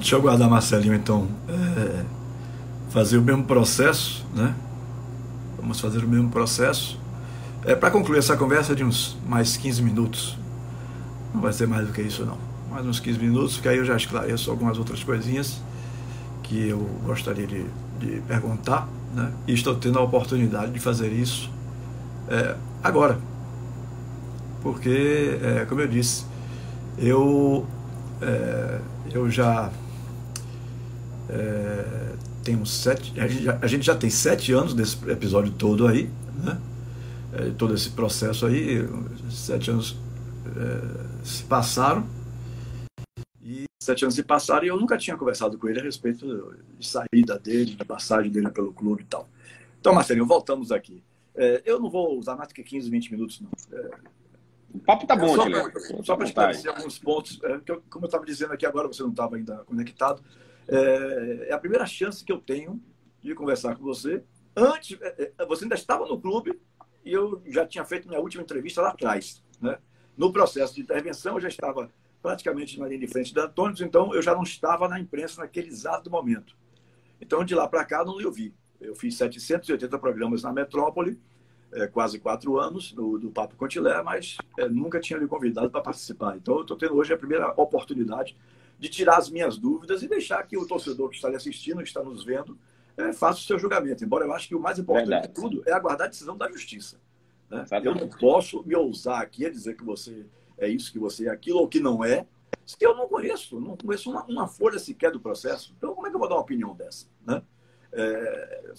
deixa eu guardar Marcelinho então. É, fazer o mesmo processo, né? Vamos fazer o mesmo processo. É, Para concluir essa conversa de uns mais 15 minutos. Não vai ser mais do que isso, não. Mais uns 15 minutos, que aí eu já esclareço algumas outras coisinhas que eu gostaria de, de perguntar, né? E estou tendo a oportunidade de fazer isso é, agora. Porque, é, como eu disse, eu, é, eu já é, sete. A gente, já, a gente, já, tem sete anos desse episódio todo aí, né? É, todo esse processo aí, sete anos é, se passaram. E sete anos se passaram e eu nunca tinha conversado com ele a respeito de saída dele, de passagem dele pelo clube e tal. Então, Marcelinho, voltamos aqui. É, eu não vou usar mais do que 15, 20 minutos, não. É, o papo tá bom, é Só para esclarecer alguns pontos, é, que eu, como eu estava dizendo aqui agora, você não estava ainda conectado. É, é, a primeira chance que eu tenho de conversar com você. Antes, é, é, você ainda estava no clube e eu já tinha feito minha última entrevista lá atrás. Né? No processo de intervenção, eu já estava praticamente na linha de frente da Antônio, então eu já não estava na imprensa naquele exato momento. Então, de lá para cá, não eu vi. Eu fiz 780 programas na metrópole, é, quase quatro anos do, do Papo Contilé, mas é, nunca tinha lhe convidado para participar. Então, eu estou tendo hoje a primeira oportunidade de tirar as minhas dúvidas e deixar que o torcedor que está lhe assistindo, que está nos vendo, é, faça o seu julgamento. Embora eu acho que o mais importante Verdade. de tudo é aguardar a decisão da justiça. Né? Eu não posso me ousar aqui a dizer que você é isso, que você é aquilo ou que não é, se eu não conheço, não conheço uma, uma folha sequer do processo. Então, como é que eu vou dar uma opinião dessa? Né? É,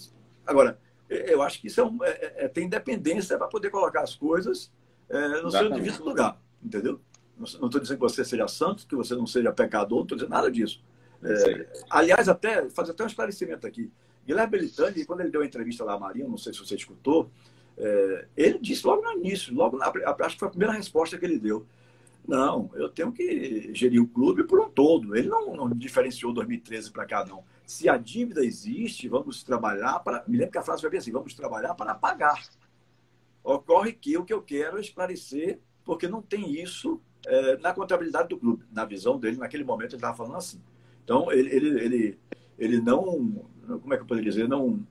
agora, eu acho que isso é, um, é, é tem independência para poder colocar as coisas é, no Exatamente. seu devido lugar, entendeu? Não estou dizendo que você seja santo, que você não seja pecador, não estou dizendo nada disso. É, aliás, até fazer até um esclarecimento aqui. Guilherme Belitani, quando ele deu a entrevista lá a Marinho, não sei se você escutou, é, ele disse logo no início, logo na, acho que foi a primeira resposta que ele deu. Não, eu tenho que gerir o clube por um todo. Ele não, não diferenciou 2013 para cá, não. Se a dívida existe, vamos trabalhar para. Me lembro que a frase vai bem assim: vamos trabalhar para pagar. Ocorre que o que eu quero é esclarecer, porque não tem isso é, na contabilidade do clube. Na visão dele, naquele momento, ele estava falando assim. Então, ele, ele, ele, ele não. Como é que eu poderia dizer? Não.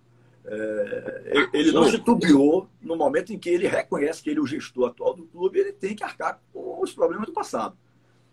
É, ele não titubeou no momento em que ele reconhece que ele é o gestor atual do clube ele tem que arcar com os problemas do passado.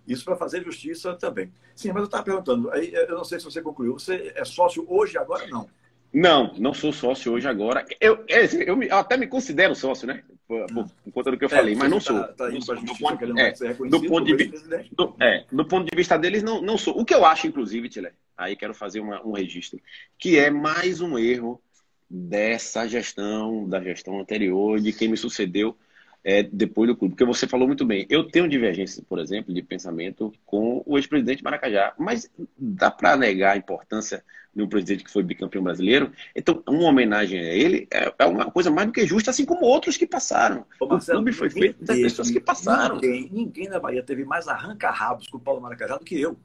Isso para fazer justiça também. Sim, mas eu estava perguntando, aí, eu não sei se você concluiu, você é sócio hoje agora não? Não, não sou sócio hoje agora. Eu, eu, eu, eu até me considero sócio, né? Por, por conta do que eu é, falei, mas não sou. Tá, tá do, ponto, é, do, ponto de, do, é, do ponto de vista deles, não, não sou. O que eu acho, inclusive, Tile, aí quero fazer uma, um registro, que é mais um erro dessa gestão, da gestão anterior, de quem me sucedeu é, depois do clube. Porque você falou muito bem. Eu tenho divergência, por exemplo, de pensamento com o ex-presidente Maracajá, mas dá para negar a importância de um presidente que foi bicampeão brasileiro. Então, uma homenagem a ele é, é uma coisa mais do que justa, assim como outros que passaram. Ô, Marcelo, o clube foi feito das pessoas que passaram. Ninguém, ninguém na Bahia teve mais arranca-rabos com o Paulo Maracajá do que eu.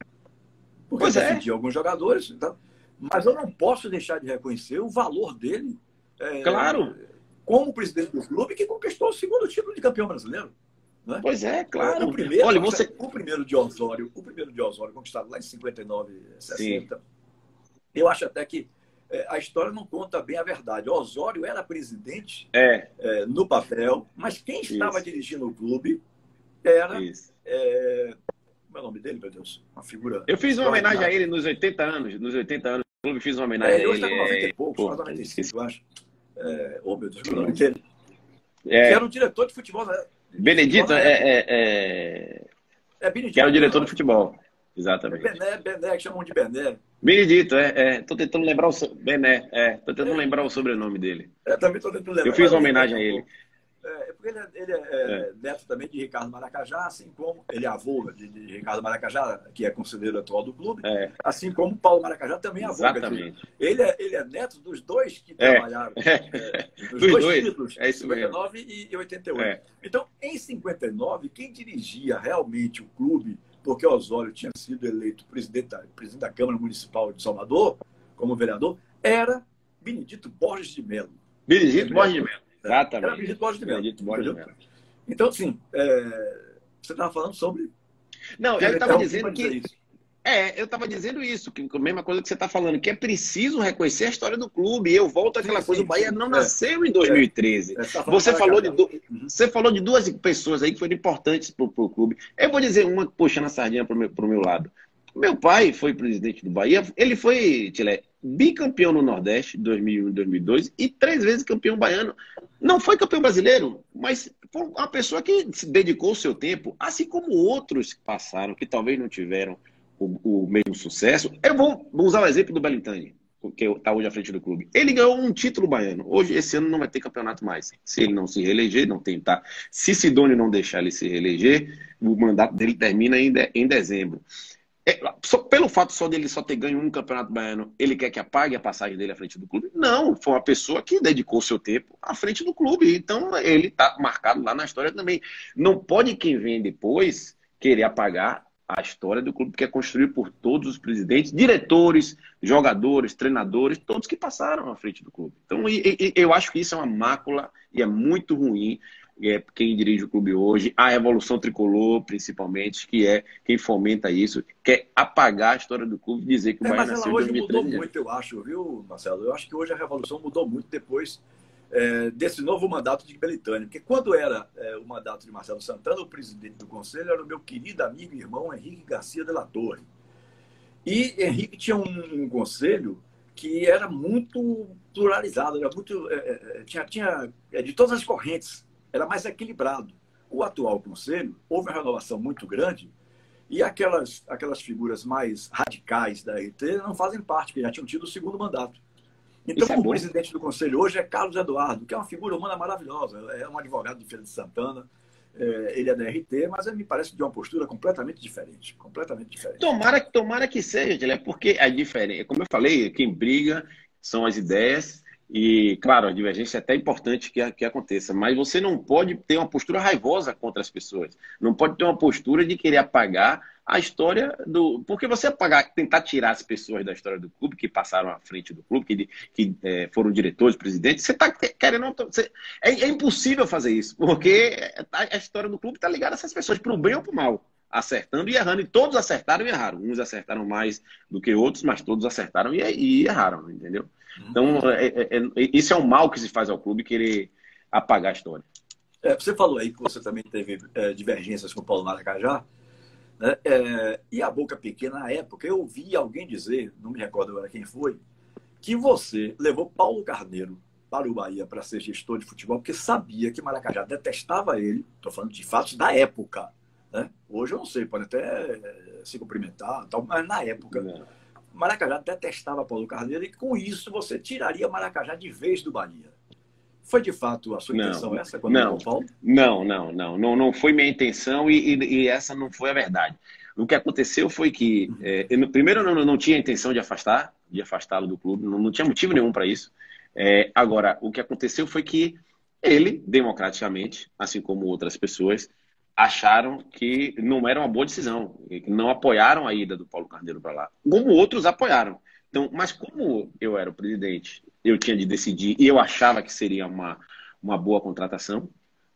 Porque pois eu é. alguns jogadores. Então, mas eu não posso deixar de reconhecer o valor dele. É, claro. Como presidente do clube que conquistou o segundo título de campeão brasileiro. Né? Pois é, claro. O primeiro, Olha, você... o primeiro de Osório, o primeiro de Osório, conquistado lá em 59, 60. Sim. Eu acho até que é, a história não conta bem a verdade. Osório era presidente é. É, no papel, mas quem estava Isso. dirigindo o clube era é, como é o nome dele, meu Deus? Uma figura. Eu fiz uma homenagem a ele nos 80 anos. Nos 80 anos do clube, fiz uma homenagem é, a ele. Hoje está com 90 e poucos, quase 95, eu acho. É, oh, meu Deus, o nome dele. É... Que era o diretor de futebol. Né? Benedito é, é, é... é Benedito. Que era o diretor de futebol. Exatamente. É Bené, Bené, que chamam de Bené. Benedito, é, é. Tô tentando lembrar o so... Bené, é. Tô tentando é. lembrar o sobrenome dele. É, também tô tentando lembrar. Eu fiz uma homenagem a ele. É, porque ele, é, ele é, é, neto também de Ricardo Maracajá, assim como ele é avô de, de Ricardo Maracajá, que é conselheiro atual do clube, é. assim como Paulo Maracajá também é avô. Exatamente. Ele é, ele é neto dos dois que é. trabalharam, é, dos, dos, dois, dois títulos, é isso 59 mesmo. e 88. Então, em 59, quem dirigia realmente o clube, porque Osório tinha sido eleito presidente da, presidente da Câmara Municipal de Salvador, como vereador, era Benedito Borges de Melo. Benedito Borges de Melo. Exatamente. Era Benedito Borges de Mello. Benedito Borges de Mello. Então, sim, é, você estava falando sobre. Não, eu estava dizendo que. É, eu estava dizendo isso, que a mesma coisa que você está falando, que é preciso reconhecer a história do clube. E eu volto àquela sim, coisa, sim, o Bahia não é. nasceu em 2013. É. É, tá você, falou de do... uhum. você falou de duas pessoas aí que foram importantes para o clube. Eu vou dizer uma puxando a sardinha para o meu, meu lado. Meu pai foi presidente do Bahia, ele foi, Tilé, bicampeão no Nordeste, 2001 e 2002, e três vezes campeão baiano. Não foi campeão brasileiro, mas foi uma pessoa que se dedicou o seu tempo, assim como outros que passaram, que talvez não tiveram o, o mesmo sucesso. Eu vou, vou, usar o exemplo do Belintani, que está hoje à frente do clube. Ele ganhou um título baiano. Hoje, esse ano, não vai ter campeonato mais. Se ele não se reeleger, não tentar. Se Sidônio não deixar ele se reeleger, o mandato dele termina em, de, em dezembro. É, só, pelo fato só dele só ter ganho um campeonato baiano, ele quer que apague a passagem dele à frente do clube? Não, foi uma pessoa que dedicou seu tempo à frente do clube. Então ele está marcado lá na história também. Não pode quem vem depois querer apagar a história do clube que é construído por todos os presidentes, diretores, jogadores, treinadores, todos que passaram à frente do clube. Então eu acho que isso é uma mácula e é muito ruim é quem dirige o clube hoje, a Revolução Tricolor, principalmente, que é quem fomenta isso, quer apagar a história do clube e dizer que o é, Bahia nasceu hoje mudou muito, eu acho, viu, Marcelo? Eu acho que hoje a Revolução mudou muito depois é, desse novo mandato de Belitânia. Porque quando era é, o mandato de Marcelo Santana, o presidente do conselho era o meu querido amigo e irmão Henrique Garcia de la Torre. E Henrique tinha um, um conselho que era muito pluralizado, era muito, é, é, é tinha, tinha de todas as correntes era mais equilibrado. O atual conselho, houve uma renovação muito grande e aquelas, aquelas figuras mais radicais da RT não fazem parte, porque já tinham tido o segundo mandato. Então, é o presidente do conselho hoje é Carlos Eduardo, que é uma figura humana maravilhosa, é um advogado de Feira de Santana, é, ele é da RT, mas me parece de uma postura completamente diferente. Completamente diferente. Tomara, tomara que seja, porque é diferente. Como eu falei, quem briga são as ideias e, claro, a divergência é até importante que, que aconteça, mas você não pode ter uma postura raivosa contra as pessoas. Não pode ter uma postura de querer apagar a história do. Porque você apagar, tentar tirar as pessoas da história do clube, que passaram à frente do clube, que, que é, foram diretores, presidentes, você está querendo. Você, é, é, impossível fazer isso, porque a, a história do clube está ligada a essas pessoas, para o bem ou para o mal acertando e errando, e todos acertaram e erraram. Uns acertaram mais do que outros, mas todos acertaram e, e erraram, entendeu? Então, é, é, é, isso é um mal que se faz ao clube querer apagar a história. É, você falou aí que você também teve é, divergências com o Paulo Maracajá. Né? É, e a Boca Pequena, na época, eu ouvi alguém dizer, não me recordo agora quem foi, que você levou Paulo Carneiro para o Bahia para ser gestor de futebol, porque sabia que Maracajá detestava ele. Estou falando de fatos da época. Né? Hoje eu não sei, pode até é, se cumprimentar, tal, mas na época. Não Maracajá detestava Paulo Carneiro e com isso você tiraria Maracajá de vez do Bahia. Foi de fato a sua não, intenção essa quando não, Paulo? Não, não, não, não, não foi minha intenção e, e, e, essa não foi a verdade. O que aconteceu foi que, é, eu, primeiro, eu não, não tinha intenção de afastar, de afastá-lo do clube, não, não tinha motivo nenhum para isso. É, agora, o que aconteceu foi que ele, democraticamente, assim como outras pessoas, acharam que não era uma boa decisão, que não apoiaram a ida do Paulo Carneiro para lá, como outros apoiaram. Então, mas como eu era o presidente, eu tinha de decidir e eu achava que seria uma, uma boa contratação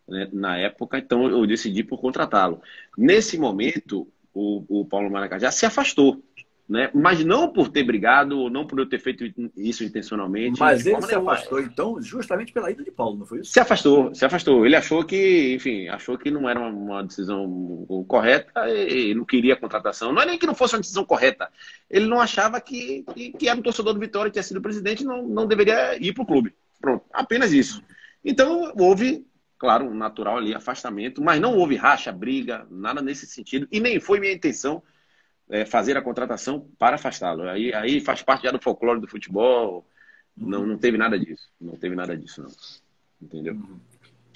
né, na época, então eu decidi por contratá-lo. Nesse momento, o, o Paulo Maracajá se afastou né? Mas não por ter brigado, ou não por eu ter feito isso intencionalmente. Mas ele se afastou, então, justamente pela ida de Paulo, não foi isso? Se afastou, se afastou. Ele achou que, enfim, achou que não era uma decisão correta e não queria a contratação. Não é nem que não fosse uma decisão correta. Ele não achava que, que, que era um torcedor do Vitória, tinha sido presidente, não, não deveria ir para o clube. Pronto, apenas isso. Então, houve claro, um natural ali, afastamento, mas não houve racha, briga, nada nesse sentido, e nem foi minha intenção é, fazer a contratação para afastá-lo. Aí, aí faz parte já do folclore do futebol. Não, não teve nada disso. Não teve nada disso, não. Entendeu? Uhum.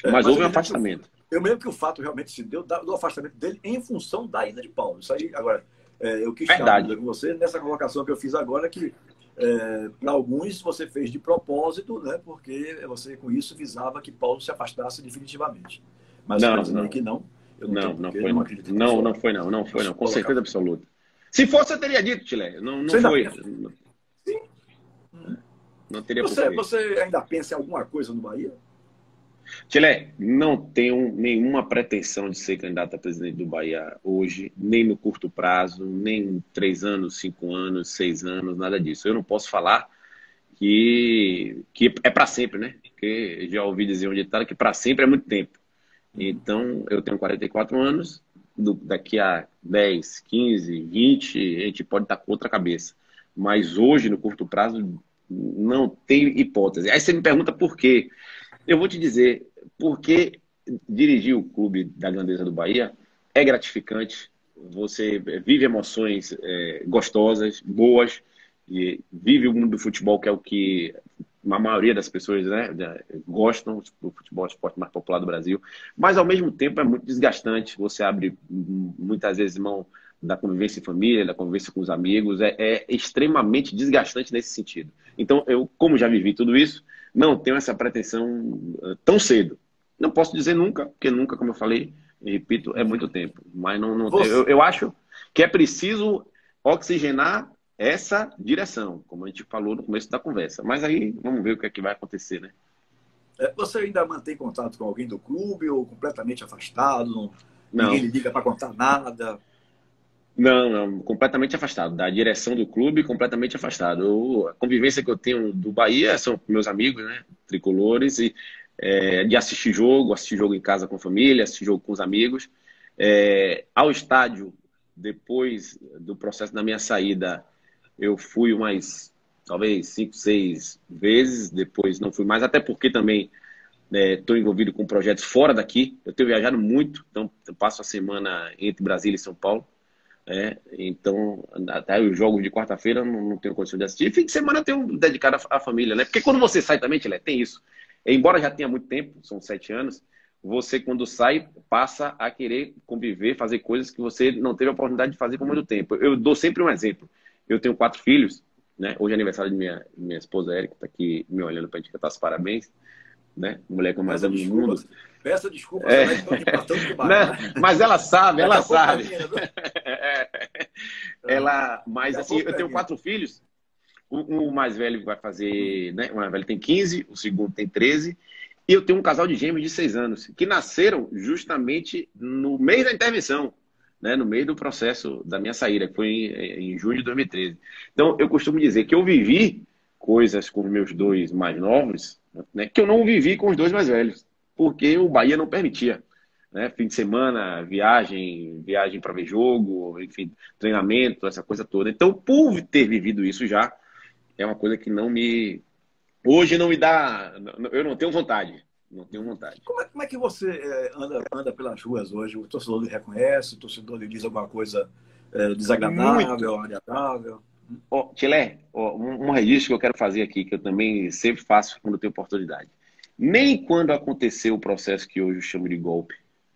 É, mas, mas, houve um afastamento. Eu, eu lembro que o fato realmente se deu do afastamento dele em função da ida de Paulo. Isso aí, agora, é, eu quis Verdade. com você nessa colocação que eu fiz agora que é, para alguns você fez de propósito, né? Porque você com isso visava que Paulo se afastasse definitivamente. Mas não, não. que não. não, não, não, foi, não, não, não foi não, não foi não, com certeza absoluta. Se fosse, eu teria dito, Chile. Não, não foi. Sim. Não teria você, você ainda pensa em alguma coisa no Bahia? Tchilé, não tenho nenhuma pretensão de ser candidato a presidente do Bahia hoje, nem no curto prazo, nem em três anos, cinco anos, seis anos, nada disso. Eu não posso falar que, que é para sempre, né? Porque já ouvi dizer um ditado que para sempre é muito tempo. Então, eu tenho 44 anos, do, daqui a 10, 15, 20, a gente pode estar com outra cabeça. Mas hoje, no curto prazo, não tem hipótese. Aí você me pergunta por quê. Eu vou te dizer, porque dirigir o clube da grandeza do Bahia é gratificante. Você vive emoções é, gostosas, boas, e vive o mundo do futebol, que é o que a maioria das pessoas né, gostam do futebol, o esporte mais popular do Brasil. Mas, ao mesmo tempo, é muito desgastante. Você abre muitas vezes mão da convivência em família, da convivência com os amigos. É, é extremamente desgastante nesse sentido. Então, eu, como já vivi tudo isso, não tenho essa pretensão eh, tão cedo. Não posso dizer nunca, porque nunca, como eu falei, repito, é muito tempo. Mas não, não Você... eu, eu acho que é preciso oxigenar essa direção, como a gente falou no começo da conversa. Mas aí vamos ver o que é que vai acontecer, né? É, você ainda mantém contato com alguém do clube ou completamente afastado? Não. Ninguém liga para contar nada? Não, não, completamente afastado. Da direção do clube, completamente afastado. Eu, a convivência que eu tenho do Bahia são meus amigos, né? Tricolores, e é, de assistir jogo, assistir jogo em casa com a família, assistir jogo com os amigos. É, ao estádio, depois do processo da minha saída, eu fui mais, talvez, cinco, seis vezes. Depois não fui mais, até porque também estou né, envolvido com projetos fora daqui. Eu tenho viajado muito, então passo a semana entre Brasília e São Paulo. É, então, até os jogos de quarta-feira não, não tenho condição de assistir. Fim de semana eu tenho dedicado à família, né? Porque quando você sai também, Tilé, tem isso. Embora já tenha muito tempo, são sete anos, você quando sai passa a querer conviver, fazer coisas que você não teve a oportunidade de fazer por muito tempo. Eu dou sempre um exemplo. Eu tenho quatro filhos, né? Hoje é aniversário de minha, minha esposa Érica, tá aqui me olhando para a gente cantar os parabéns, né? Mulher eu mais amo no mundo. Peça desculpa, é. Não, mas ela sabe, ela sabe. É. ela, mas assim, eu tenho quatro filhos. O, o, mais velho vai fazer, né? O mais velho tem 15, o segundo tem 13. E eu tenho um casal de gêmeos de 6 anos, que nasceram justamente no mês da intervenção, né? No meio do processo da minha saída, que foi em, em junho de 2013. Então, eu costumo dizer que eu vivi coisas com meus dois mais novos, né? Que eu não vivi com os dois mais velhos porque o Bahia não permitia. Né? Fim de semana, viagem, viagem para ver jogo, enfim, treinamento, essa coisa toda. Então, por ter vivido isso já, é uma coisa que não me. Hoje não me dá. Eu não tenho vontade. Não tenho vontade. Como é, como é que você é, anda, anda pelas ruas hoje? O torcedor lhe reconhece, o torcedor lhe diz alguma coisa é, desagradável, Muito. agradável? Oh, Tilé, oh, um, um registro que eu quero fazer aqui, que eu também sempre faço quando tenho oportunidade. Nem quando aconteceu o processo que hoje eu chamo de golpe,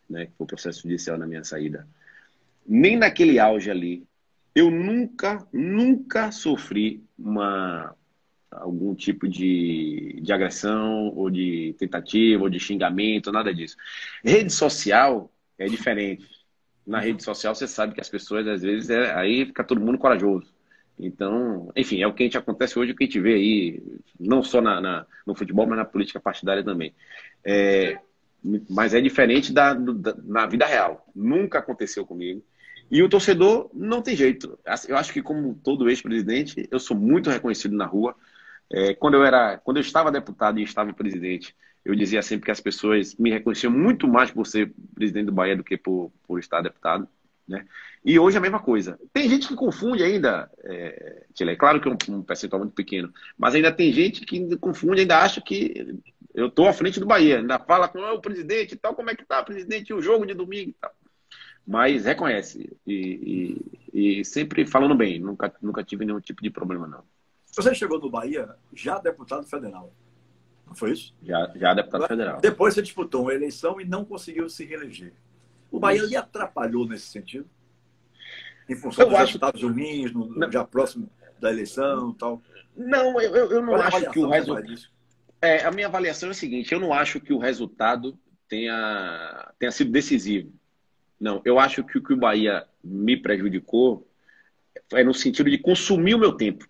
né, que foi o processo judicial na minha saída, nem naquele auge ali, eu nunca, nunca sofri uma, algum tipo de, de agressão, ou de tentativa, ou de xingamento, nada disso. Rede social é diferente. Na rede social você sabe que as pessoas, às vezes, é, aí fica todo mundo corajoso. Então, enfim, é o que a gente acontece hoje, o que a gente vê aí, não só na, na no futebol, mas na política partidária também. É, mas é diferente da, da, na vida real. Nunca aconteceu comigo. E o torcedor não tem jeito. Eu acho que, como todo ex-presidente, eu sou muito reconhecido na rua. É, quando eu era, quando eu estava deputado e estava presidente, eu dizia sempre que as pessoas me reconheciam muito mais por ser presidente do Bahia do que por, por estar deputado. Né? E hoje é a mesma coisa. Tem gente que confunde ainda, é, é claro que é um, um percentual muito pequeno, mas ainda tem gente que confunde, ainda acha que eu estou à frente do Bahia, ainda fala com o presidente e tal, como é que tá, presidente, o jogo de domingo e tal. Mas reconhece e, e, e, sempre falando bem, nunca, nunca tive nenhum tipo de problema, não. Você chegou no Bahia já deputado federal, não foi isso? Já, já deputado federal. Depois você disputou uma eleição e não conseguiu se reeleger. O Bahia lhe atrapalhou nesse sentido? Em função eu dos acho... resultados ruins, no, já próximo da eleição e tal? Não, eu, eu não Qual acho que o resultado. É, a minha avaliação é a seguinte: eu não acho que o resultado tenha, tenha sido decisivo. Não, eu acho que o que o Bahia me prejudicou é no sentido de consumir o meu tempo,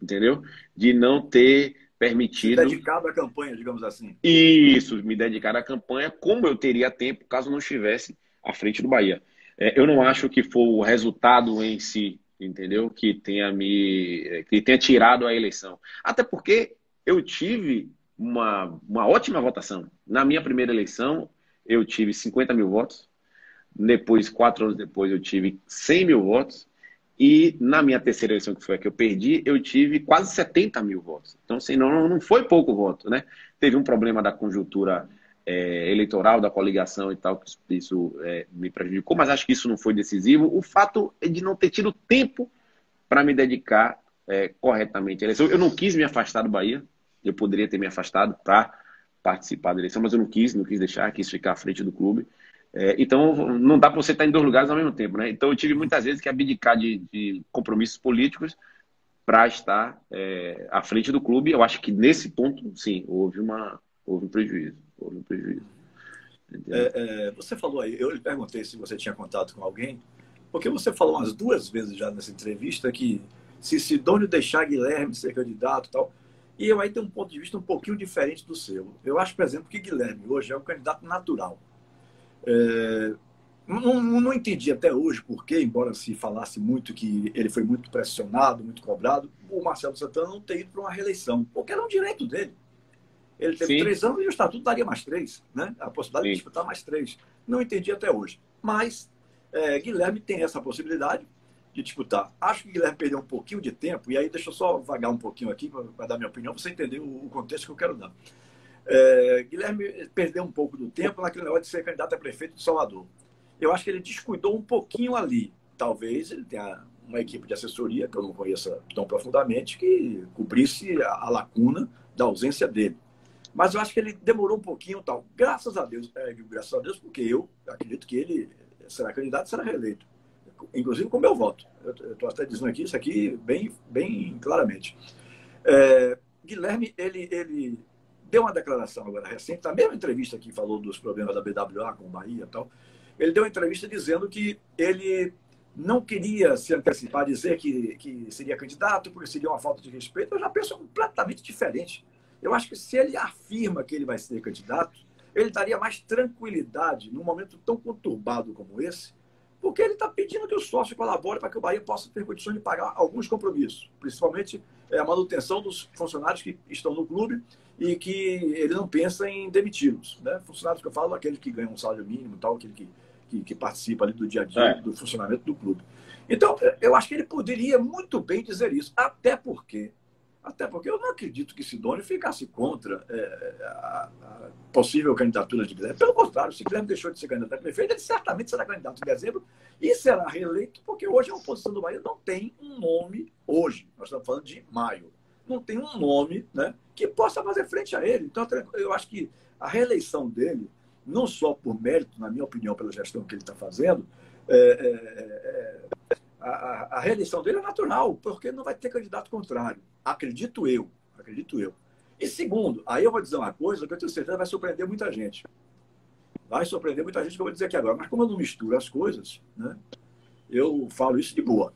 entendeu? De não ter permitido. Dedicado à campanha, digamos assim. Isso, me dedicar à campanha, como eu teria tempo caso não estivesse à frente do Bahia. É, eu não acho que foi o resultado em si, entendeu? Que tenha me. que tenha tirado a eleição. Até porque eu tive uma, uma ótima votação. Na minha primeira eleição, eu tive 50 mil votos. Depois, quatro anos depois, eu tive 100 mil votos. E na minha terceira eleição, que foi a que eu perdi, eu tive quase 70 mil votos. Então, assim, não, não foi pouco voto, né? Teve um problema da conjuntura é, eleitoral, da coligação e tal, que isso, é, me prejudicou, mas acho que isso não foi decisivo. O fato é de não ter tido tempo para me dedicar é, corretamente à eleição. Eu não quis me afastar do Bahia, eu poderia ter me afastado para participar da eleição, mas eu não quis, não quis deixar, quis ficar à frente do clube. É, então, não dá para você estar em dois lugares ao mesmo tempo, né? Então, eu tive muitas vezes que abdicar de, de compromissos políticos para estar é, à frente do clube. Eu acho que nesse ponto, sim, houve, uma, houve um prejuízo. Houve um prejuízo. É, é, você falou aí, eu lhe perguntei se você tinha contato com alguém, porque você falou umas duas vezes já nessa entrevista que se Sidônio deixar Guilherme ser candidato e tal, e eu aí tenho um ponto de vista um pouquinho diferente do seu. Eu acho, por exemplo, que Guilherme hoje é o candidato natural. É, não, não, entendi até hoje porque, embora se falasse muito que ele foi muito pressionado, muito cobrado, o Marcelo Santana não ter ido para uma reeleição, porque era um direito dele. Ele teve Sim. três anos e o estatuto daria mais três, né? A possibilidade Sim. de disputar mais três. Não entendi até hoje. Mas é, Guilherme tem essa possibilidade de disputar. Acho que Guilherme perdeu um pouquinho de tempo, e aí deixa eu só vagar um pouquinho aqui para dar minha opinião, para você entender o, o contexto que eu quero dar. É, Guilherme perdeu um pouco do tempo naquele negócio de ser candidato a prefeito de Salvador. Eu acho que ele descuidou um pouquinho ali. Talvez ele tenha uma equipe de assessoria, que eu não conheça tão profundamente, que cobrisse a, a lacuna da ausência dele. Mas eu acho que ele demorou um pouquinho tal. Graças a Deus, é, graças a Deus, porque eu acredito que ele será candidato será reeleito. Inclusive com meu voto. Eu estou até dizendo aqui isso aqui bem, bem claramente. É, Guilherme, ele, ele deu uma declaração agora recente, na mesma entrevista que falou dos problemas da BWA com o Bahia e tal, ele deu uma entrevista dizendo que ele não queria se antecipar, dizer que, que seria candidato, porque seria uma falta de respeito. Eu já penso completamente diferente. Eu acho que se ele afirma que ele vai ser candidato, ele daria mais tranquilidade num momento tão conturbado como esse, porque ele está pedindo que o sócio colabore para que o Bahia possa ter condições de pagar alguns compromissos, principalmente é, a manutenção dos funcionários que estão no clube e que ele não pensa em demiti-los. Né? Funcionários que eu falo, aquele que ganha um salário mínimo, tal, aquele que, que, que participa ali do dia a dia, é. do funcionamento do clube. Então, eu acho que ele poderia muito bem dizer isso, até porque até porque eu não acredito que Sidônio ficasse contra é, a, a, possível candidatura de Guilherme. Pelo contrário, se Guilherme deixou de ser candidato a prefeito, ele certamente será candidato em dezembro e será reeleito, porque hoje a oposição do Bahia não tem um nome, hoje, nós estamos falando de maio, não tem um nome né, que possa fazer frente a ele. Então, eu acho que a reeleição dele, não só por mérito, na minha opinião, pela gestão que ele está fazendo, é, é, é a, a, reeleição dele é natural, porque não vai ter candidato contrário. Acredito eu. Acredito eu. E segundo, aí eu vou dizer uma coisa que eu tenho certeza vai surpreender muita gente. Vai surpreender muita gente que eu vou dizer aqui agora. Mas como eu não misturo as coisas, né, eu falo isso de boa.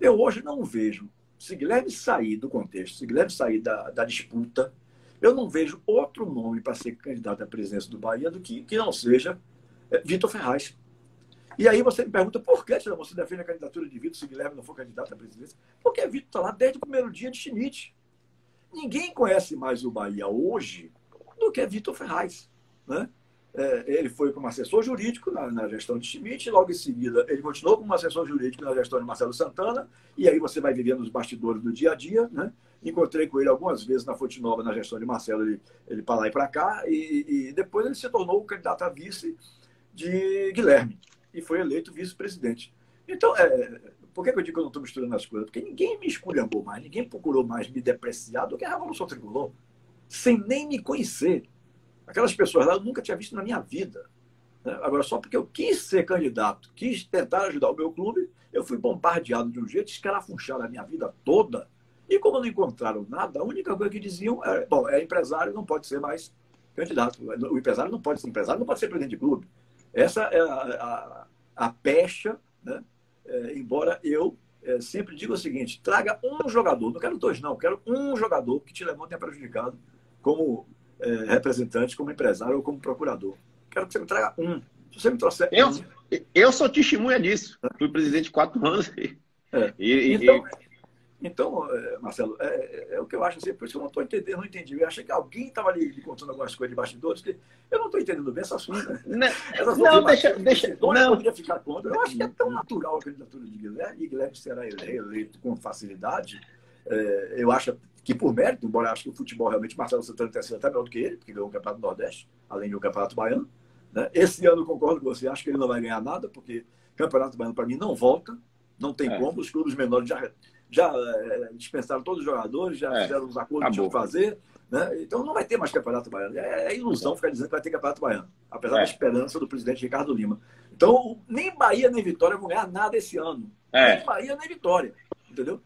Eu hoje não vejo, se Guilherme sair do contexto, se Guilherme sair da, da disputa, eu não vejo outro nome para ser candidato à presidência do Bahia do que, que não seja é, Vitor Ferraz. E aí você me pergunta por que você defende a candidatura de Vitor se Guilherme não for candidato à presidência? Porque Vitor está lá desde o primeiro dia de Schmidt. Ninguém conhece mais o Bahia hoje do que Vitor Ferraz. Né? É, ele foi como assessor jurídico na, na, gestão de Schmidt, logo em seguida ele continuou como assessor jurídico na gestão de Marcelo Santana, e aí você vai vivendo os bastidores do dia a dia. Né? Encontrei com ele algumas vezes na Fonte Nova, na gestão de Marcelo, ele, ele para lá e para cá, e, e depois ele se tornou o candidato a vice de Guilherme e foi eleito vice-presidente. Então, é, por que, eu digo que eu não estou misturando as coisas? Porque ninguém me esculhambou mais, ninguém procurou mais me depreciar do que a Revolução Tricolor, sem nem me conhecer. Aquelas pessoas lá eu nunca tinha visto na minha vida. Né? Agora, só porque eu quis ser candidato, quis tentar ajudar o meu clube, eu fui bombardeado de um jeito, escarafunchado a minha vida toda. E como não encontraram nada, a única coisa que diziam é: bom, é empresário, não pode ser mais candidato. O empresário não pode ser empresário, não pode ser presidente de clube. Essa é a, a, a pecha, né? É, embora eu é, sempre digo o seguinte: traga um jogador, não quero dois, não, quero um jogador que Tilemão tenha prejudicado como é, representante, como empresário ou como procurador. Quero que você me traga um. Se você me trouxer. Eu, um, eu sou testemunha disso. Fui presidente quatro anos. É. E, então, e... Então, é, Marcelo, é, é, é, o que eu acho assim, por isso que eu não estou entendendo, não entendi. Eu achei que alguém estava ali contando algumas coisas de bastidores, que eu não estou entendendo bem essa assunto. Né? Não, não deixa. deixa não. poderia ficar contra. Eu acho que é tão natural a candidatura de Guilherme, e Guilherme será eleito com facilidade. É, eu acho que por mérito, embora eu acho que o futebol realmente, Marcelo Santana tem sido até melhor do que ele, porque ganhou o Campeonato do Nordeste, além do Campeonato Baiano. Né? Esse ano, concordo com você, acho que ele não vai ganhar nada, porque Campeonato Baiano, para mim, não volta. Não tem é. como, os clubes menores já já é, dispensaram todos os jogadores, já é, fizeram os acordos que tinham que fazer. Né? Então não vai ter mais campeonato baiano. É, é ilusão ficar dizendo que vai ter campeonato baiano, apesar é. da esperança do presidente Ricardo Lima. Então, nem Bahia nem Vitória vão ganhar nada esse ano. É. Nem Bahia nem Vitória. Entendeu?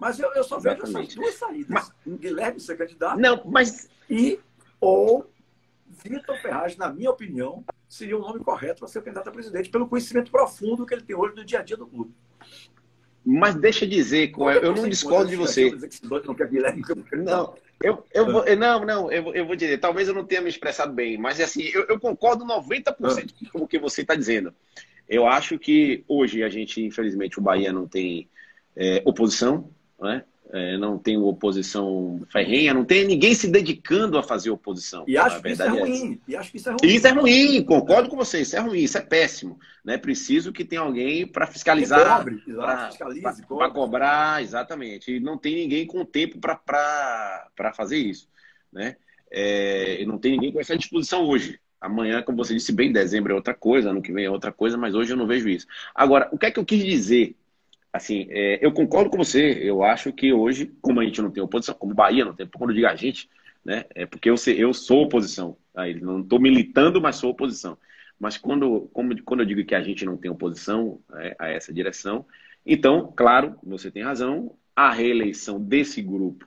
Mas eu, eu só vejo essas duas saídas. Mas, Guilherme ser candidato. Não, mas. E ou Vitor Ferraz, na minha opinião, seria o nome correto para ser candidato a presidente, pelo conhecimento profundo que ele tem hoje do dia a dia do clube. Mas deixa eu dizer, eu não discordo de você. Não, eu, eu vou, não, não, eu, eu vou dizer, talvez eu não tenha me expressado bem, mas é assim, eu, eu concordo 90% ah. com o que você está dizendo. Eu acho que hoje a gente, infelizmente, o Bahia não tem é, oposição, né? é, não tem oposição ferrenha, não tem ninguém se dedicando a fazer oposição. E acho, que isso é, é ruim. e acho que isso é ruim. Isso é ruim, concordo com você, isso é ruim, isso é péssimo. Né? Preciso que tenha alguém para fiscalizar, para cobrar, exatamente. E não tem ninguém com tempo para fazer isso. Né? É, não tem ninguém com essa disposição hoje. Amanhã, como você disse bem, dezembro é outra coisa, ano que vem é outra coisa, mas hoje eu não vejo isso. Agora, o que é que eu quis dizer assim, é, eu concordo com você. Eu acho que hoje, como a gente não tem oposição, como Bahia não tem, quando eu digo a gente, né, é porque eu, eu sou oposição a ele. Não estou militando, mas sou oposição. Mas quando, como, quando eu digo que a gente não tem oposição é, a essa direção, então, claro, você tem razão, a reeleição desse grupo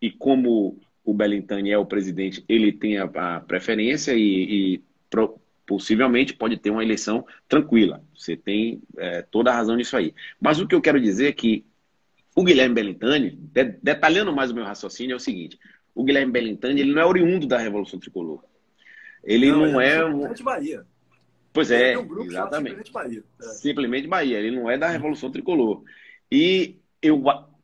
e como o Belintani é o presidente, ele tem a, a preferência e, e pro, possivelmente pode ter uma eleição tranquila. Você tem é, toda a razão nisso aí. Mas o que eu quero dizer é que o Guilherme Bellintani, de, detalhando mais o meu raciocínio, é o seguinte: o Guilherme Bellintani ele não é oriundo da Revolução Tricolor. Ele não, não é. Um... de Bahia. Pois é, um exatamente. Simplesmente Bahia. É. Simplesmente Bahia. Ele não é da Revolução Tricolor. E eu,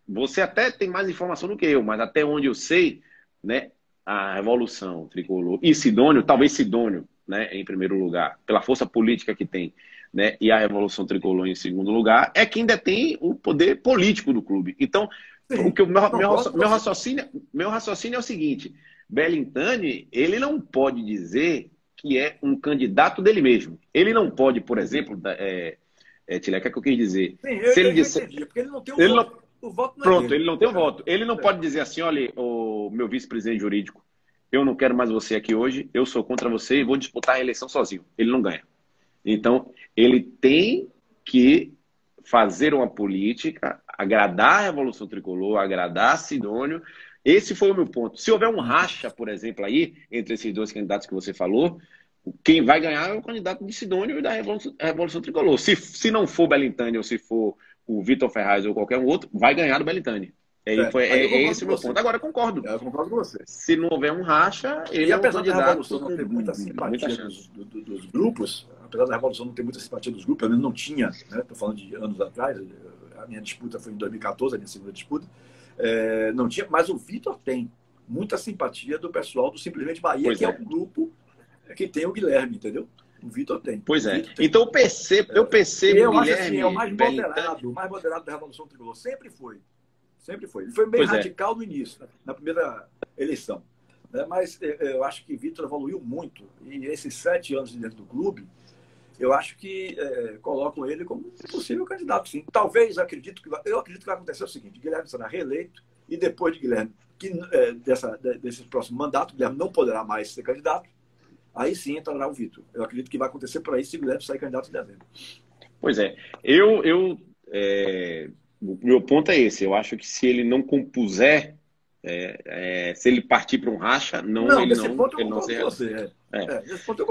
você até tem mais informação do que eu, mas até onde eu sei, né, a Revolução Tricolor e Sidônio, talvez Sidônio, né, em primeiro lugar, pela força política que tem, né, e a Revolução Tricolor em segundo lugar, é quem detém o poder político do clube. Então, Sim, o que meu, meu, meu, raciocínio, meu raciocínio é o seguinte: Belintani, ele não pode dizer que é um candidato dele mesmo. Ele não pode, por exemplo, é, é, Tileca, é que eu quis dizer. Sim, eu, se ele disser, entendi, porque ele não tem o ele voto. Não, o voto não é pronto, ele não tem o voto. Ele não é. pode dizer assim, olha, o meu vice-presidente jurídico, eu não quero mais você aqui hoje, eu sou contra você e vou disputar a eleição sozinho. Ele não ganha. Então, ele tem que fazer uma política, agradar a Revolução Tricolor, agradar a Sidônio. Esse foi o meu ponto. Se houver um racha, por exemplo, aí, entre esses dois candidatos que você falou, quem vai ganhar é o candidato de Sidônio e da Revolução, Revolução Tricolor. Se, se não for Belintani ou se for o Vitor Ferraz ou qualquer um outro, vai ganhar do Belintani. É, é, foi, é, é esse o meu ponto. Agora, eu concordo. Eu concordo com você. Se não houver um racha, ele e é apesar da Revolução não ter muita simpatia muita dos, do, dos, grupos, apesar da Revolução não ter muita simpatia dos grupos, pelo menos não tinha, né? Estou falando de anos atrás, a minha disputa foi em 2014, a minha segunda disputa, é, não tinha, mas o Vitor tem muita simpatia do pessoal do Simplesmente Bahia, pois que é. é um grupo que tem o Guilherme, entendeu? O Vitor tem. Pois é. Então eu percebo, eu percebo eu Guilherme. Acho assim, é o mais moderado, o mais moderado da Revolução Tricolor. Sempre foi. Sempre foi. Ele foi bem pois é. radical é. no início, né? na primeira eleição. Né? Mas é, é, eu acho que Vitor evoluiu muito. E esses sete anos dentro do clube, eu acho que é, colocam ele como possível candidato, sim. Talvez, acredito que eu acredito que vai acontecer o seguinte: Guilherme será reeleito e depois de Guilherme, que é, dessa, desse próximo mandato, Guilherme não poderá mais ser candidato. Aí sim entrará o Vitor. Eu acredito que vai acontecer por aí se Guilherme sair candidato em dezembro. Pois é. Eu, eu é, o meu ponto é esse. Eu acho que se ele não compuser, é, é, se ele partir para um racha, não, não ele não, ponto ele não se você, é. é.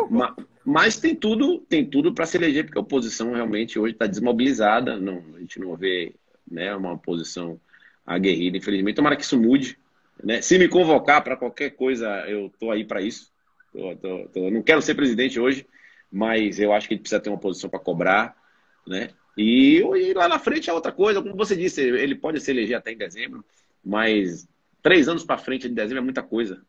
mas, mas, tem tudo, tem tudo para se eleger, porque a oposição realmente hoje está desmobilizada. Não, a gente não vê né? Uma posição aguerrida, infelizmente. Tomara que isso mude. Né? Se me convocar para qualquer coisa, eu tô aí para isso. Tô, tô, tô, não quero ser presidente hoje, mas eu acho que ele precisa ter uma posição para cobrar, né? E, e, lá na frente é outra coisa, como você disse, ele pode se eleger até em dezembro, mas três anos para frente de dezembro é muita coisa.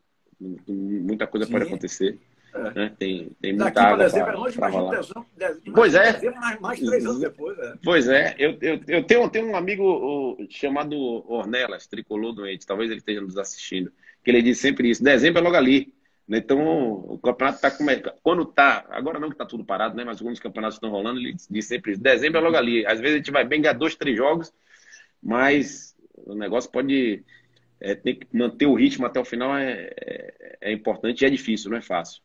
Muita coisa Sim. pode acontecer. É. Né? Tem, tem muita Daqui água para longe, Pois é. Dezembro, mais, mais três anos depois. É. Pois é. Eu, eu, eu tenho, tenho um amigo chamado Ornelas, tricolor doente, talvez ele esteja nos assistindo, que ele diz sempre isso: dezembro é logo ali. Né? Então, o campeonato está começando. Quando está, agora não que está tudo parado, né? Mas alguns campeonatos estão rolando, ele diz sempre isso. Dezembro é logo ali. Às vezes a gente vai bem ganhar dois, três jogos, mas o negócio pode. É, tem que manter o ritmo até o final é, é, é importante e é difícil, não é fácil.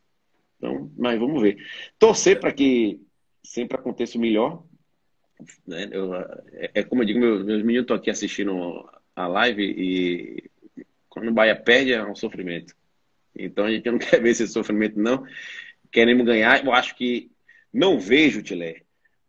Então, mas vamos ver. Torcer para que sempre aconteça o melhor. Né? Eu, é, é, como eu digo, meus, meus meninos estão aqui assistindo a live e quando o Bahia perde é um sofrimento. Então a gente não quer ver esse sofrimento, não. Queremos ganhar. Eu acho que não vejo, Tilé,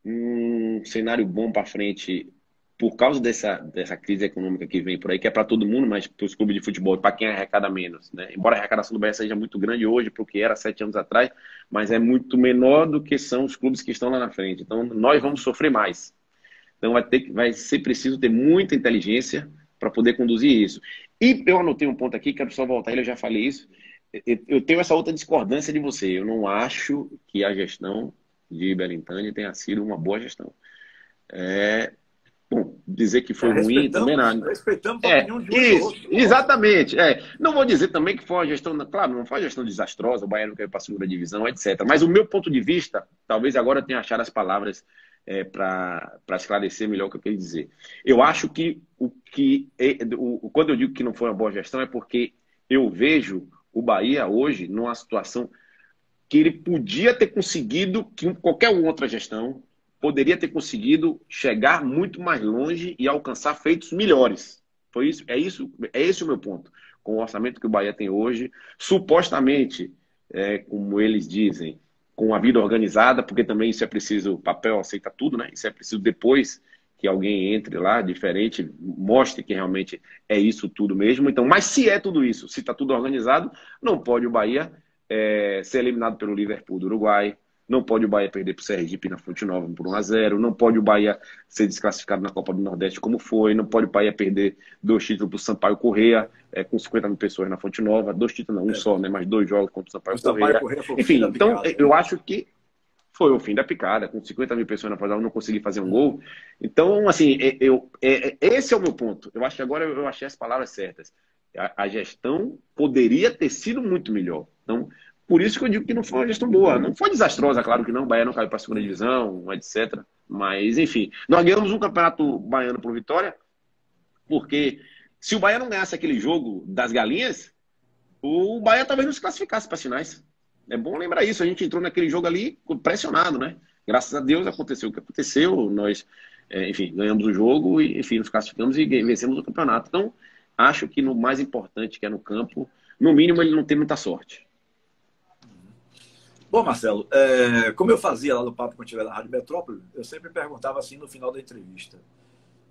um cenário bom para frente por causa dessa, dessa crise econômica que vem por aí, que é para todo mundo, mas para os clubes de futebol, para quem arrecada menos. Né? Embora a arrecadação do Bahia seja muito grande hoje, o que era sete anos atrás, mas é muito menor do que são os clubes que estão lá na frente. Então, nós vamos sofrer mais. Então, vai, ter, vai ser preciso ter muita inteligência para poder conduzir isso. E eu anotei um ponto aqui, quero só voltar, eu já falei isso, eu tenho essa outra discordância de você. Eu não acho que a gestão de Belintani tenha sido uma boa gestão. É, bom, dizer que foi é, ruim também não. Respeitamos a é, opinião de um isso, outro. Exatamente. É. Não vou dizer também que foi uma gestão, claro, não foi uma gestão desastrosa, o Bahia não caiu para a segunda divisão, etc. Mas o meu ponto de vista, talvez agora tenha achado as palavras é, para esclarecer melhor o que eu queria dizer. Eu acho que o que. É, o, quando eu digo que não foi uma boa gestão, é porque eu vejo o Bahia hoje numa situação que ele podia ter conseguido, que qualquer outra gestão poderia ter conseguido chegar muito mais longe e alcançar feitos melhores. Foi isso, é isso, é esse o meu ponto. Com o orçamento que o Bahia tem hoje, supostamente, é, como eles dizem, com a vida organizada, porque também isso é preciso, papel aceita tudo, né? Isso é preciso depois que alguém entre lá, diferente, mostre que realmente é isso tudo mesmo. Então, mas se é tudo isso, se está tudo organizado, não pode o Bahia é, ser eliminado pelo Liverpool do Uruguai, não pode o Bahia perder para o Sergipe na Fonte Nova por 1 a 0 não pode o Bahia ser desclassificado na Copa do Nordeste como foi, não pode o Bahia perder dois títulos para o Sampaio Correia, é, com 50 mil pessoas na Fonte Nova, dois títulos não, um é. só, né, mas dois jogos contra o Sampaio, o Sampaio Correia. Correia Enfim, então eu acho que foi o fim da picada, com 50 mil pessoas na favela, não consegui fazer um gol. Então, assim, é, eu, é, é, esse é o meu ponto. Eu acho que agora eu achei as palavras certas. A, a, gestão poderia ter sido muito melhor. Então, por isso que eu digo que não foi uma gestão boa. Não foi desastrosa, claro que não. O Bahia não caiu para a segunda divisão, etc. Mas, enfim, nós ganhamos um campeonato baiano por vitória, porque se o Bahia não ganhasse aquele jogo das galinhas, o Bahia talvez não se classificasse para as finais. É bom lembrar isso. A gente entrou naquele jogo ali pressionado, né? Graças a Deus aconteceu o que aconteceu. Nós, é, enfim, ganhamos o jogo e, enfim, nos classificamos e vencemos o campeonato. Então, acho que no mais importante, que é no campo, no mínimo ele não tem muita sorte. Bom, Marcelo, é, como eu fazia lá no Papo quando estiver na Rádio Metrópole, eu sempre perguntava assim no final da entrevista.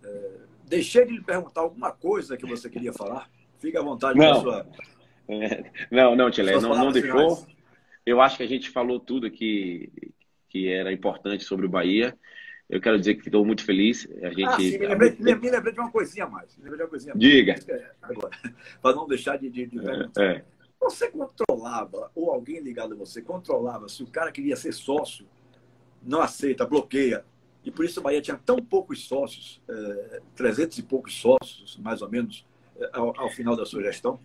É, deixei de lhe perguntar alguma coisa que você queria falar? Fique à vontade. Não, sua... é, não, não, Tilé, não, não deixou. Finais. Eu acho que a gente falou tudo que, que era importante sobre o Bahia. Eu quero dizer que estou muito feliz. A gente... Ah, sim, me lembrei, me, lembrei de uma coisinha mais. Me lembrei de uma coisinha Diga. É, para não deixar de, de, de. É, é. Você controlava, ou alguém ligado a você, controlava se o cara queria ser sócio, não aceita, bloqueia. E por isso o Bahia tinha tão poucos sócios, é, 300 e poucos sócios, mais ou menos, é, ao, ao final da sua gestão?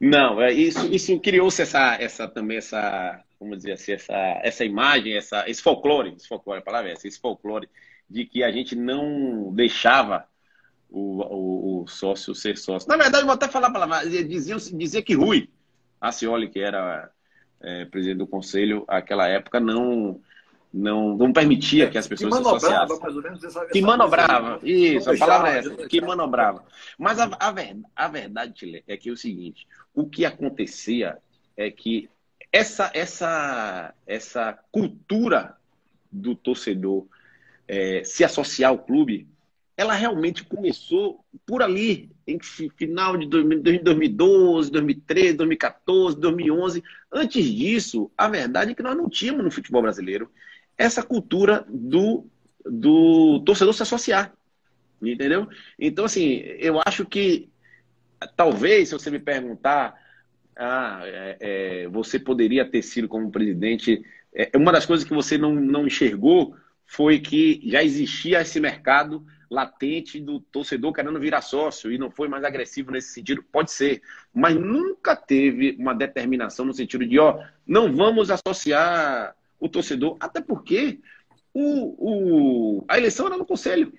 Não, é isso, isso criou-se essa, essa também essa, vamos dizer assim, essa, essa imagem, essa, esse folclore, esse folclore, a palavra é essa, esse folclore de que a gente não deixava o, o, o sócio ser sócio. Na verdade, vou até falar a palavra, dizia, dizia que Rui, Acioli, que era é, presidente do conselho, aquela época não não, não permitia é, que as pessoas que se associassem. Mais ou menos, essa, que manobrava, isso, a palavra é essa, que manobrava. Mas a, a, ver, a verdade, Chile, é que é o seguinte, o que acontecia é que essa, essa, essa cultura do torcedor é, se associar ao clube ela realmente começou por ali, em final de 2012, 2013, 2014, 2011. Antes disso, a verdade é que nós não tínhamos no futebol brasileiro essa cultura do, do torcedor se associar. Entendeu? Então, assim, eu acho que talvez, se você me perguntar, ah, é, é, você poderia ter sido como presidente. É, uma das coisas que você não, não enxergou foi que já existia esse mercado latente do torcedor querendo virar sócio e não foi mais agressivo nesse sentido, pode ser, mas nunca teve uma determinação no sentido de, ó, não vamos associar o torcedor, até porque o, o, a eleição era no conselho.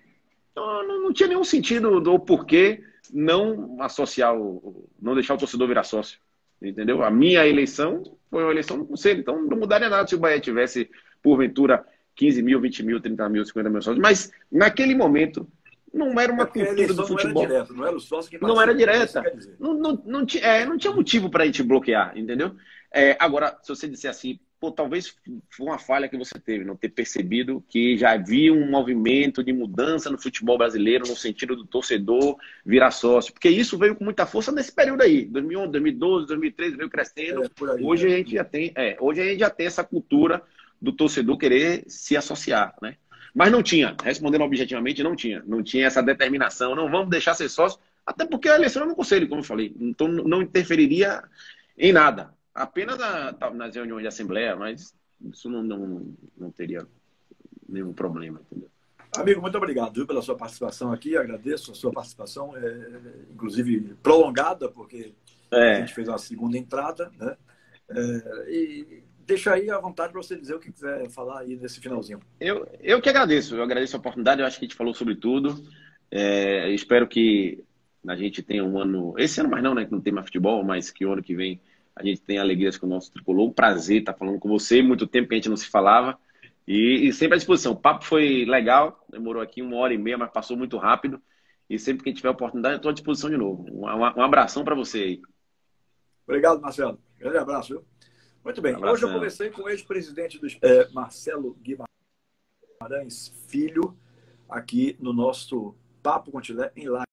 Então não, não tinha nenhum sentido do porquê não associar, o, não deixar o torcedor virar sócio. Entendeu? A minha eleição foi uma eleição no conselho, então não mudaria nada se o Bahia tivesse, porventura, 15 mil, 20 mil, 30 mil, 50 mil sócios. Mas naquele momento não era uma é cultura do futebol. Não era, direto, não era o sócio que Não era direta. Não, não, não, tinha, é, não tinha motivo para a gente bloquear, entendeu? É, agora, se você disser assim, pô, talvez foi uma falha que você teve, não ter percebido que já havia um movimento de mudança no futebol brasileiro, no sentido do torcedor virar sócio, porque isso veio com muita força nesse período aí, 2011, 2012, 2013, veio crescendo. É, aí, hoje né? a gente já tem, é, hoje a gente já tem essa cultura do torcedor querer se associar, né? Mas não tinha, respondendo objetivamente, não tinha, não tinha essa determinação, não vamos deixar ser sócio, até porque a eleição é no conselho, como eu falei, então não interferiria em nada apenas na, nas reuniões de assembleia, mas isso não, não, não teria nenhum problema, entendeu? Amigo, muito obrigado viu, pela sua participação aqui. Agradeço a sua participação, é, inclusive prolongada, porque é. a gente fez uma segunda entrada, né? É, e deixa aí à vontade para você dizer o que quiser falar aí nesse finalzinho. Eu, eu que agradeço, eu agradeço a oportunidade. Eu acho que a gente falou sobre tudo. É, espero que a gente tenha um ano, esse ano mais não, né? Que não tem mais futebol, mas que o ano que vem a gente tem alegrias com o nosso tricolor. Um prazer estar falando com você. Muito tempo que a gente não se falava. E, e, sempre à disposição. O papo foi legal, demorou aqui uma hora e meia, mas passou muito rápido. E sempre que tiver oportunidade, eu estou à disposição de novo. Um, um, abração para você aí. Obrigado, Marcelo. Grande abraço. Viu? Muito bem. Um Hoje eu conversei com o ex-presidente do é, Marcelo Guimarães Filho, aqui no nosso Papo Contilé em live.